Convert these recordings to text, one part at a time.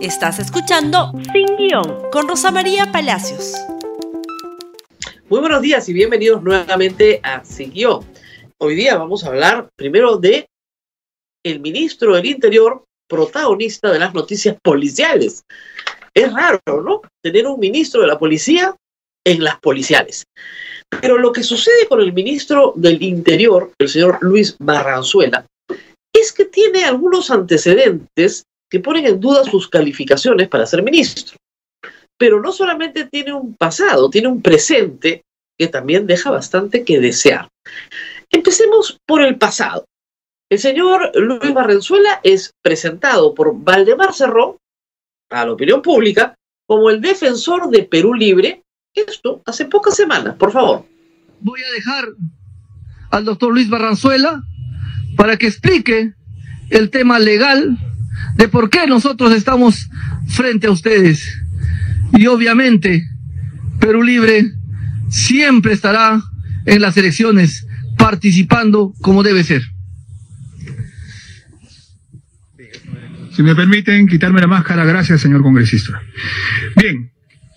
Estás escuchando Sin Guión con Rosa María Palacios. Muy buenos días y bienvenidos nuevamente a Sin Guión. Hoy día vamos a hablar primero de el ministro del Interior, protagonista de las noticias policiales. Es raro, ¿no? Tener un ministro de la policía en las policiales. Pero lo que sucede con el ministro del Interior, el señor Luis Barranzuela, es que tiene algunos antecedentes que ponen en duda sus calificaciones para ser ministro. Pero no solamente tiene un pasado, tiene un presente que también deja bastante que desear. Empecemos por el pasado. El señor Luis Barrenzuela es presentado por Valdemar Cerrón a la opinión pública como el defensor de Perú Libre. Esto hace pocas semanas, por favor. Voy a dejar al doctor Luis Barranzuela para que explique el tema legal de por qué nosotros estamos frente a ustedes. Y obviamente, Perú Libre siempre estará en las elecciones participando como debe ser. Si me permiten quitarme la máscara, gracias, señor congresista. Bien,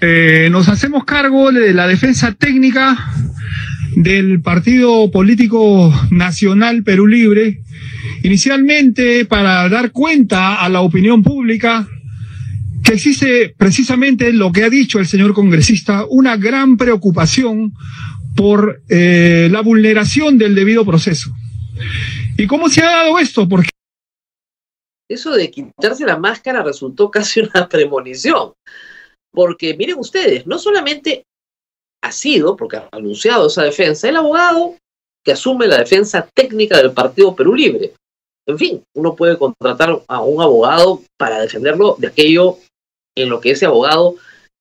eh, nos hacemos cargo de la defensa técnica del Partido Político Nacional Perú Libre, inicialmente para dar cuenta a la opinión pública que existe precisamente lo que ha dicho el señor congresista, una gran preocupación por eh, la vulneración del debido proceso. ¿Y cómo se ha dado esto? Porque eso de quitarse la máscara resultó casi una premonición. Porque miren ustedes, no solamente ha sido, porque ha anunciado esa defensa, el abogado que asume la defensa técnica del Partido Perú Libre. En fin, uno puede contratar a un abogado para defenderlo de aquello en lo que ese abogado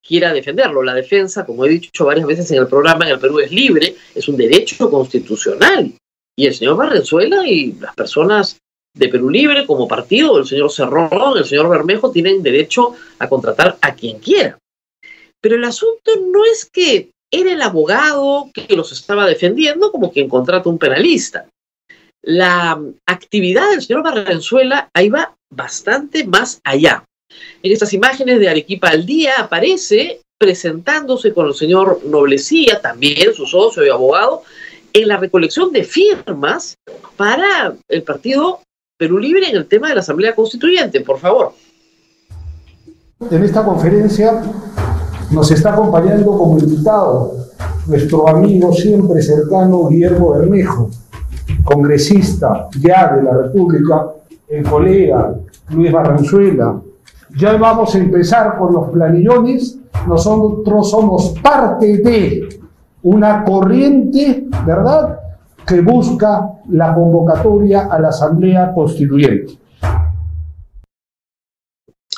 quiera defenderlo. La defensa, como he dicho varias veces en el programa, en el Perú es libre, es un derecho constitucional. Y el señor Barrenzuela y las personas de Perú Libre como partido, el señor Cerrón, el señor Bermejo, tienen derecho a contratar a quien quiera. Pero el asunto no es que era el abogado que los estaba defendiendo como quien contrata un penalista. La actividad del señor Barrenzuela ahí va bastante más allá. En estas imágenes de Arequipa al día aparece presentándose con el señor Noblecía, también su socio y abogado, en la recolección de firmas para el partido Perú Libre en el tema de la Asamblea Constituyente. Por favor. En esta conferencia nos está acompañando como invitado nuestro amigo siempre cercano Guillermo Bermejo, congresista ya de la República, el colega Luis Barranzuela. Ya vamos a empezar con los planillones. Nosotros somos parte de una corriente, ¿verdad?, que busca la convocatoria a la Asamblea Constituyente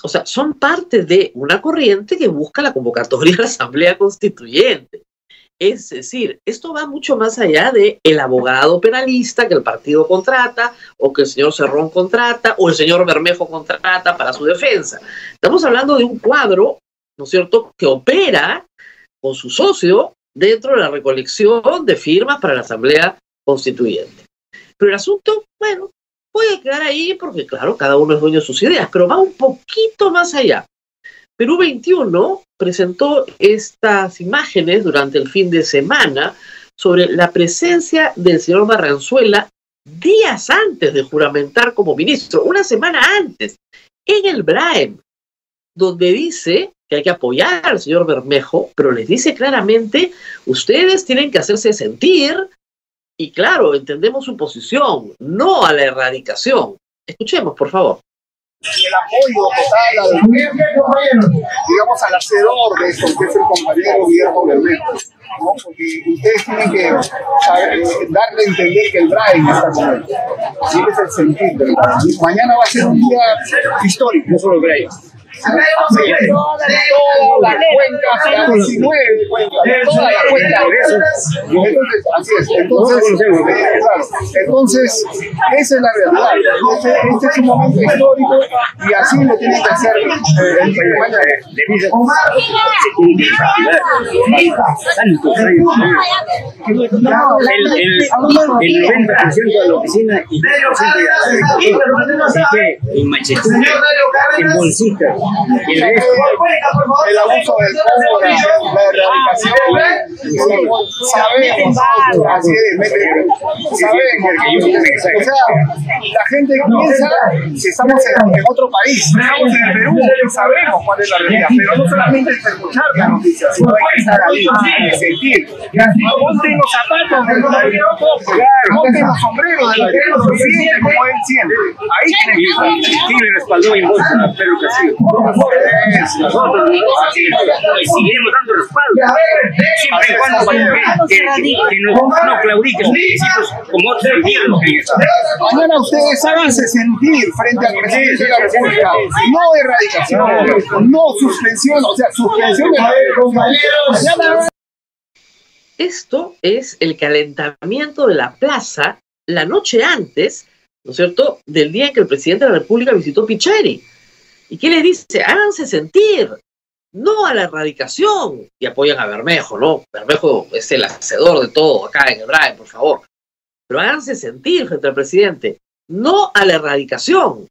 o sea, son parte de una corriente que busca la convocatoria a la Asamblea Constituyente. Es decir, esto va mucho más allá de el abogado penalista que el partido contrata, o que el señor Cerrón contrata, o el señor Bermejo contrata para su defensa. Estamos hablando de un cuadro, ¿no es cierto?, que opera con su socio dentro de la recolección de firmas para la Asamblea Constituyente. Pero el asunto, bueno, Puede quedar ahí porque, claro, cada uno es dueño de sus ideas, pero va un poquito más allá. Perú 21 presentó estas imágenes durante el fin de semana sobre la presencia del señor Barranzuela días antes de juramentar como ministro, una semana antes, en el BRAEM, donde dice que hay que apoyar al señor Bermejo, pero les dice claramente, ustedes tienen que hacerse sentir, y claro, entendemos su posición, no a la erradicación. Escuchemos, por favor. El apoyo total al, digamos, al hacedor de esto, que es el compañero Guillermo Bermejo. ¿no? Porque ustedes tienen que saber, darle a entender que el drive está con él. Y ese es el sentido del Mañana va a ser un día histórico, no solo el drive todas las cuencas, 19 cuencas, todas las cuencas. Entonces, esa es la verdad. Este, este, es un momento histórico y así lo tiene que hacer el el, el 90% de la oficina y el 10% de la es que en en El, el abuso del la erradicación, sabemos, así es, saben que, o sea, la gente piensa que estamos en, otro país, estamos en el Perú, sabemos cuál es la realidad, pero no solamente es escuchar las noticias, sino hay que estar ahí, hay que sentir. Ponte los zapatos del ponte los sombreros del como él siente. Ahí tiene que estar. Tigre respaldó en bolsa a Pedro Castillo. Nosotros seguiremos dando respaldo. Siempre y cuando que, no, no claudiquen requisitos como otros. Mañana ustedes háganse sentir frente al presidente de la República. No erradicación, no suspensión, o sea, suspensión de la Esto es el calentamiento de la plaza la noche antes, ¿no es cierto?, del día en que el presidente de la República visitó Picheri. ¿Y qué les dice? Háganse sentir, no a la erradicación. Y apoyan a Bermejo, ¿no? Bermejo es el hacedor de todo acá en el BRAE, por favor. Pero háganse sentir frente al presidente, no a la erradicación.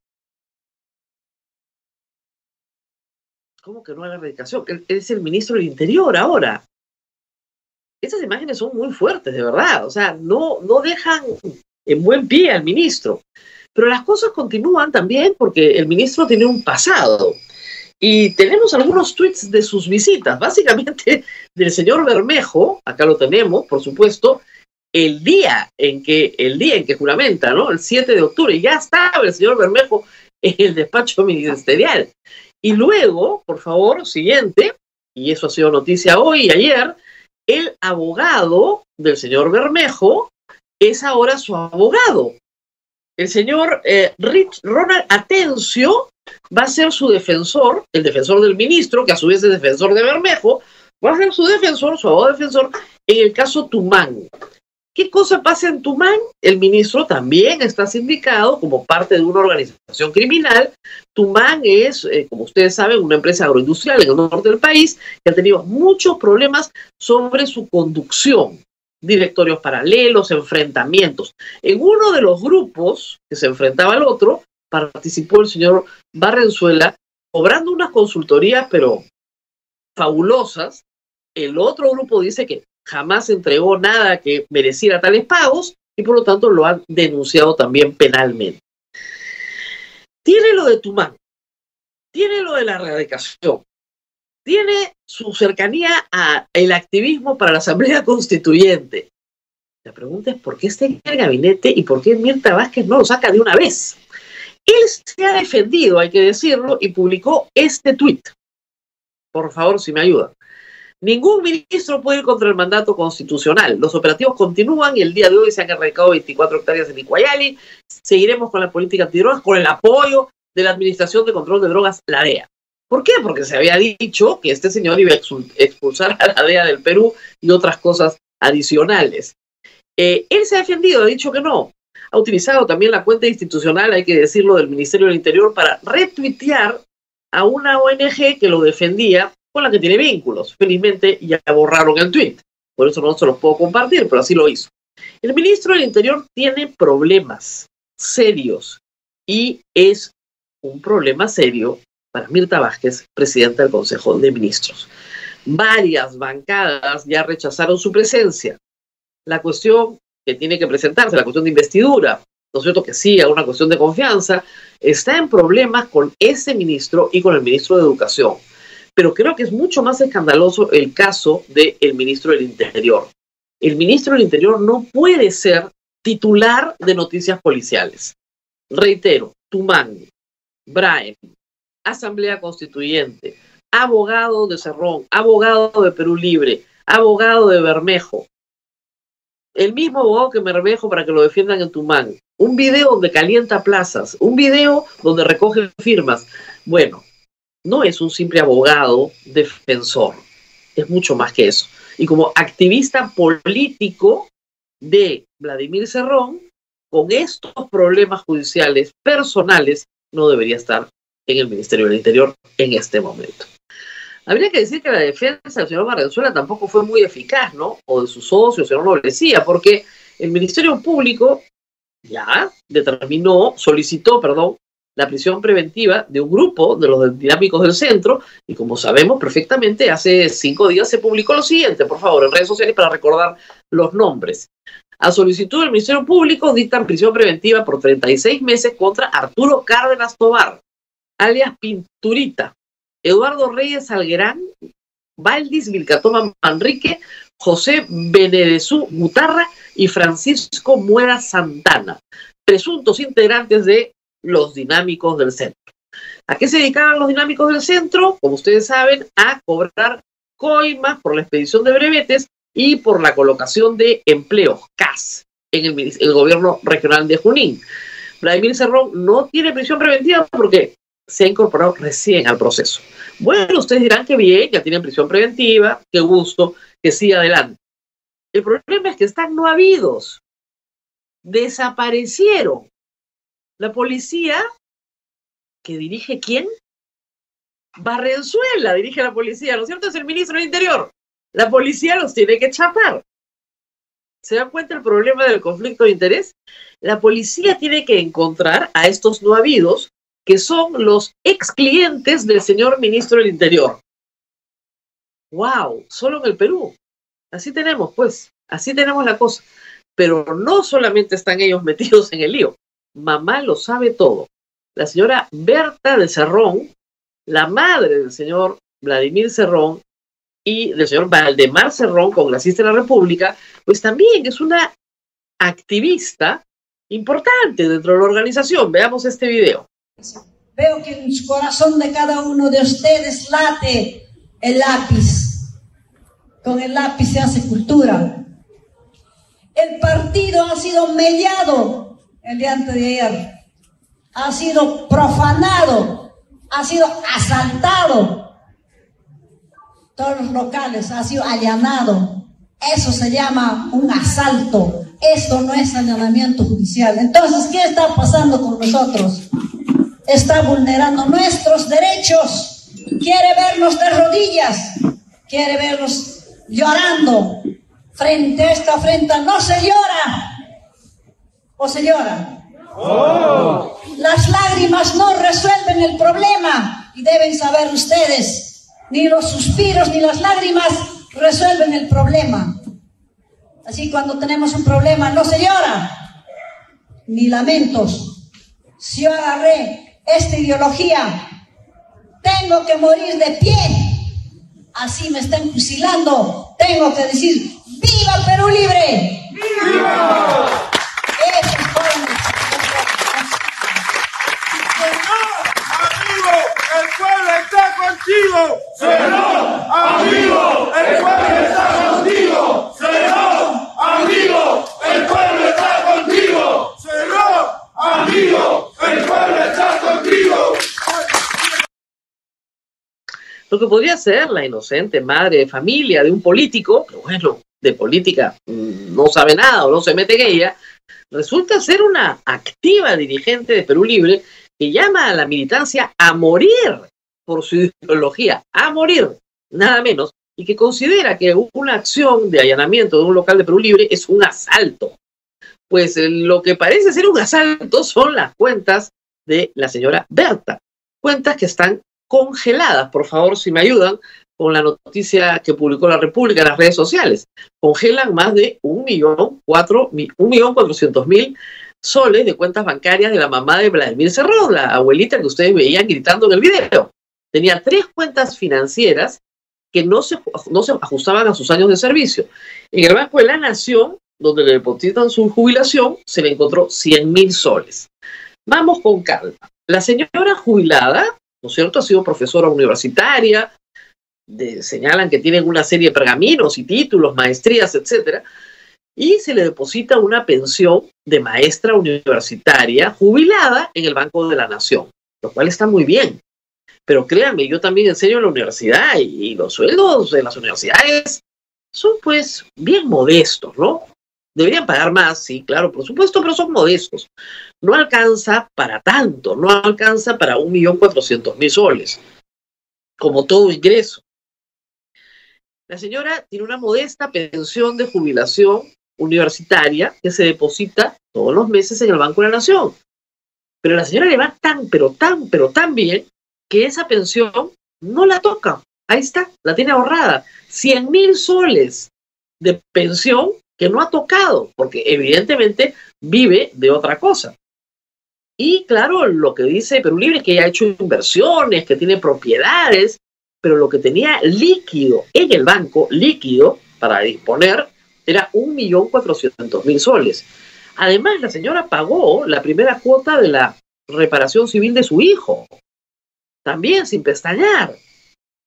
¿Cómo que no a la erradicación? Es el ministro del Interior ahora. Esas imágenes son muy fuertes, de verdad. O sea, no, no dejan en buen pie al ministro. Pero las cosas continúan también porque el ministro tiene un pasado. Y tenemos algunos tweets de sus visitas, básicamente del señor Bermejo, acá lo tenemos, por supuesto, el día en que, el día en que juramenta, ¿no? El 7 de octubre, ya estaba el señor Bermejo en el despacho ministerial. Y luego, por favor, siguiente, y eso ha sido noticia hoy y ayer, el abogado del señor Bermejo es ahora su abogado. El señor eh, Rich, Ronald Atencio va a ser su defensor, el defensor del ministro, que a su vez es defensor de Bermejo, va a ser su defensor, su abogado defensor, en el caso Tumán. ¿Qué cosa pasa en Tumán? El ministro también está sindicado como parte de una organización criminal. Tumán es, eh, como ustedes saben, una empresa agroindustrial en el norte del país que ha tenido muchos problemas sobre su conducción directorios paralelos, enfrentamientos. En uno de los grupos que se enfrentaba al otro, participó el señor Barrenzuela, cobrando unas consultorías, pero fabulosas. El otro grupo dice que jamás entregó nada que mereciera tales pagos y por lo tanto lo han denunciado también penalmente. Tiene lo de Tumán, tiene lo de la erradicación, tiene su cercanía al activismo para la Asamblea Constituyente. La pregunta es por qué está en el gabinete y por qué Mirta Vázquez no lo saca de una vez. Él se ha defendido, hay que decirlo, y publicó este tuit. Por favor, si me ayudan. Ningún ministro puede ir contra el mandato constitucional. Los operativos continúan y el día de hoy se han erradicado 24 hectáreas en Iguayali. Seguiremos con la política antidrogas con el apoyo de la Administración de Control de Drogas, la DEA. ¿Por qué? Porque se había dicho que este señor iba a expulsar a la DEA del Perú y otras cosas adicionales. Eh, él se ha defendido, ha dicho que no. Ha utilizado también la cuenta institucional, hay que decirlo, del Ministerio del Interior para retuitear a una ONG que lo defendía, con la que tiene vínculos. Felizmente ya borraron el tweet, por eso no se los puedo compartir, pero así lo hizo. El ministro del Interior tiene problemas serios y es un problema serio para Mirta Vázquez, presidenta del Consejo de Ministros. Varias bancadas ya rechazaron su presencia. La cuestión que tiene que presentarse, la cuestión de investidura, ¿no es cierto? Que sí, una cuestión de confianza, está en problemas con ese ministro y con el ministro de Educación. Pero creo que es mucho más escandaloso el caso del ministro del Interior. El ministro del Interior no puede ser titular de noticias policiales. Reitero, Tumán, Brian, Asamblea Constituyente, abogado de Cerrón, abogado de Perú Libre, abogado de Bermejo, el mismo abogado que Bermejo para que lo defiendan en Tumán, un video donde calienta plazas, un video donde recoge firmas. Bueno, no es un simple abogado defensor, es mucho más que eso. Y como activista político de Vladimir Cerrón, con estos problemas judiciales personales, no debería estar en el Ministerio del Interior en este momento. Habría que decir que la defensa del señor Barrenzuela tampoco fue muy eficaz, ¿no? O de sus socios, señor Noblecía, porque el Ministerio Público ya determinó, solicitó, perdón, la prisión preventiva de un grupo de los dinámicos del centro y como sabemos perfectamente, hace cinco días se publicó lo siguiente, por favor, en redes sociales para recordar los nombres. A solicitud del Ministerio Público dictan prisión preventiva por 36 meses contra Arturo Cárdenas Tobar, alias Pinturita, Eduardo Reyes Alguerán, Valdis Vilcatoma Manrique, José Benedezú Gutarra y Francisco Muera Santana, presuntos integrantes de los dinámicos del centro. ¿A qué se dedicaban los dinámicos del centro? Como ustedes saben, a cobrar coimas por la expedición de brevetes y por la colocación de empleos, CAS, en el, gobierno regional de Junín. Vladimir Cerrón no tiene prisión preventiva porque se ha incorporado recién al proceso. Bueno, ustedes dirán que bien, ya tienen prisión preventiva, qué gusto, que siga adelante. El problema es que están no habidos. Desaparecieron. La policía, que dirige quién? Barrenzuela dirige la policía, ¿no es cierto? Es el ministro del Interior. La policía los tiene que chapar. ¿Se dan cuenta el problema del conflicto de interés? La policía tiene que encontrar a estos no habidos, que son los ex clientes del señor ministro del Interior. ¡Wow! Solo en el Perú. Así tenemos, pues, así tenemos la cosa. Pero no solamente están ellos metidos en el lío, mamá lo sabe todo. La señora Berta de Cerrón, la madre del señor Vladimir Cerrón y del señor Valdemar Cerrón, congresista de la República, pues también es una activista importante dentro de la organización. Veamos este video. Veo que en el corazón de cada uno de ustedes late el lápiz. Con el lápiz se hace cultura. El partido ha sido mediado el día antes de ayer, ha sido profanado, ha sido asaltado. Todos los locales ha sido allanado. Eso se llama un asalto. Esto no es allanamiento judicial. Entonces, ¿qué está pasando con nosotros? Está vulnerando nuestros derechos. Quiere vernos de rodillas. Quiere vernos llorando. Frente a esta afrenta no se llora ¿O señora? Oh. Las lágrimas no resuelven el problema y deben saber ustedes, ni los suspiros ni las lágrimas resuelven el problema. Así cuando tenemos un problema no se llora, ni lamentos. Si yo agarré esta ideología, tengo que morir de pie. Así me estén fusilando, tengo que decir, ¡Viva Perú Libre! ¡Viva! contigo. Señor, amigo, el pueblo está contigo. Señor, amigo, el pueblo está contigo. Señor, amigo, el pueblo está contigo. Lo que podría ser la inocente madre de familia de un político, pero bueno, de política mm, no sabe nada o no se mete en ella, resulta ser una activa dirigente de Perú Libre que llama a la militancia a morir por su ideología a morir, nada menos, y que considera que una acción de allanamiento de un local de Perú Libre es un asalto. Pues eh, lo que parece ser un asalto son las cuentas de la señora Berta, cuentas que están congeladas. Por favor, si me ayudan con la noticia que publicó la República en las redes sociales. Congelan más de un millón, cuatro, un millón cuatrocientos mil soles de cuentas bancarias de la mamá de Vladimir Cerrón, la abuelita que ustedes veían gritando en el video tenía tres cuentas financieras que no se, no se ajustaban a sus años de servicio. En el Banco de la Nación, donde le depositan su jubilación, se le encontró 100 mil soles. Vamos con calma. La señora jubilada, ¿no es cierto?, ha sido profesora universitaria, señalan que tienen una serie de pergaminos y títulos, maestrías, etcétera, y se le deposita una pensión de maestra universitaria jubilada en el Banco de la Nación, lo cual está muy bien. Pero créanme, yo también enseño en la universidad y, los sueldos de las universidades son pues bien modestos, ¿no? Deberían pagar más, sí, claro, por supuesto, pero son modestos. No alcanza para tanto, no alcanza para un millón cuatrocientos mil soles, como todo ingreso. La señora tiene una modesta pensión de jubilación universitaria que se deposita todos los meses en el Banco de la Nación. Pero la señora le va tan, pero tan, pero tan bien que esa pensión no la toca. Ahí está, la tiene ahorrada. 100 mil soles de pensión que no ha tocado, porque evidentemente vive de otra cosa. Y claro, lo que dice Perú Libre es que ella ha hecho inversiones, que tiene propiedades, pero lo que tenía líquido en el banco, líquido para disponer, era 1.400.000 soles. Además, la señora pagó la primera cuota de la reparación civil de su hijo, también sin pestañear.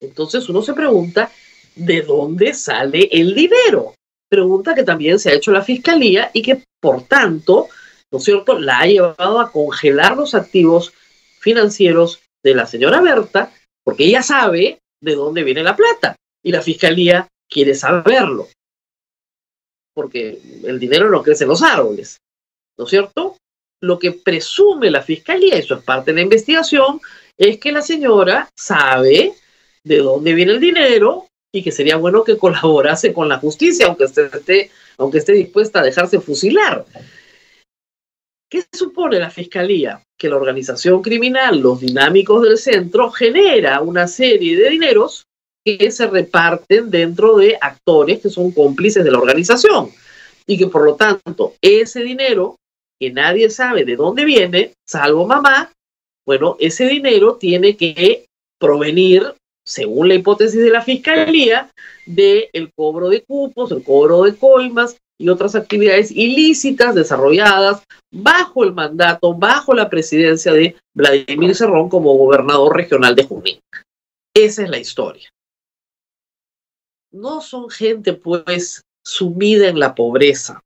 Entonces uno se pregunta, ¿de dónde sale el dinero? Pregunta que también se ha hecho la fiscalía y que, por tanto, ¿no es cierto?, la ha llevado a congelar los activos financieros de la señora Berta, porque ella sabe de dónde viene la plata y la fiscalía quiere saberlo, porque el dinero no crece en los árboles, ¿no es cierto? Lo que presume la fiscalía, eso es parte de la investigación, es que la señora sabe de dónde viene el dinero y que sería bueno que colaborase con la justicia, aunque esté, aunque esté dispuesta a dejarse fusilar. ¿Qué supone la Fiscalía? Que la organización criminal, los dinámicos del centro, genera una serie de dineros que se reparten dentro de actores que son cómplices de la organización y que por lo tanto ese dinero que nadie sabe de dónde viene, salvo mamá, bueno, ese dinero tiene que provenir, según la hipótesis de la Fiscalía, del el cobro de cupos, el cobro de coimas, y otras actividades ilícitas desarrolladas bajo el mandato, bajo la presidencia de Vladimir Cerrón como gobernador regional de Junín. Esa es la historia. No son gente, pues, sumida en la pobreza.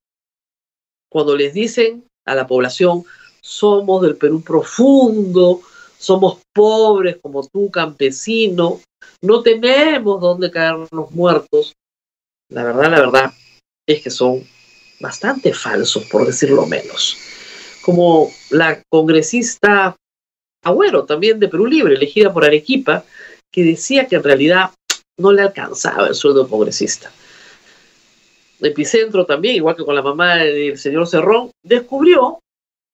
Cuando les dicen a la población, somos del Perú profundo, somos pobres como tú, campesino, no tenemos dónde caernos muertos. La verdad, la verdad, es que son bastante falsos, por decirlo menos. Como la congresista Agüero, también de Perú Libre, elegida por Arequipa, que decía que en realidad no le alcanzaba el sueldo congresista. Epicentro también, igual que con la mamá del señor Cerrón, descubrió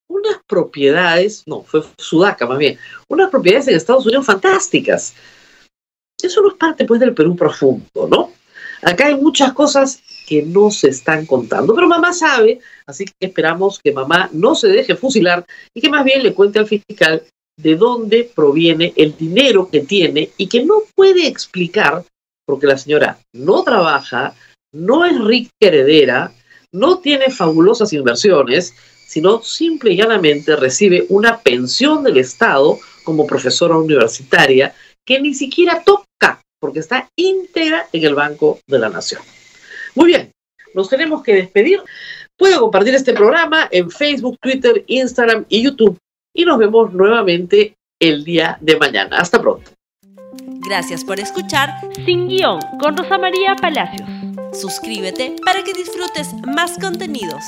unas propiedades, no, fue Sudaca más bien, unas propiedades en Estados Unidos fantásticas. Eso no es parte pues del Perú profundo, ¿no? Acá hay muchas cosas que no se están contando. Pero mamá sabe, así que esperamos que mamá no se deje fusilar y que más bien le cuente al fiscal de dónde proviene el dinero que tiene y que no puede explicar porque la señora no trabaja, no es rica heredera, no tiene fabulosas inversiones, sino simple y llanamente recibe una pensión del Estado como profesora universitaria que ni siquiera toca porque está íntegra en el Banco de la Nación. Muy bien, nos tenemos que despedir. Puedo compartir este programa en Facebook, Twitter, Instagram y YouTube. Y nos vemos nuevamente el día de mañana. Hasta pronto. Gracias por escuchar Sin Guión con Rosa María Palacios. Suscríbete para que disfrutes más contenidos.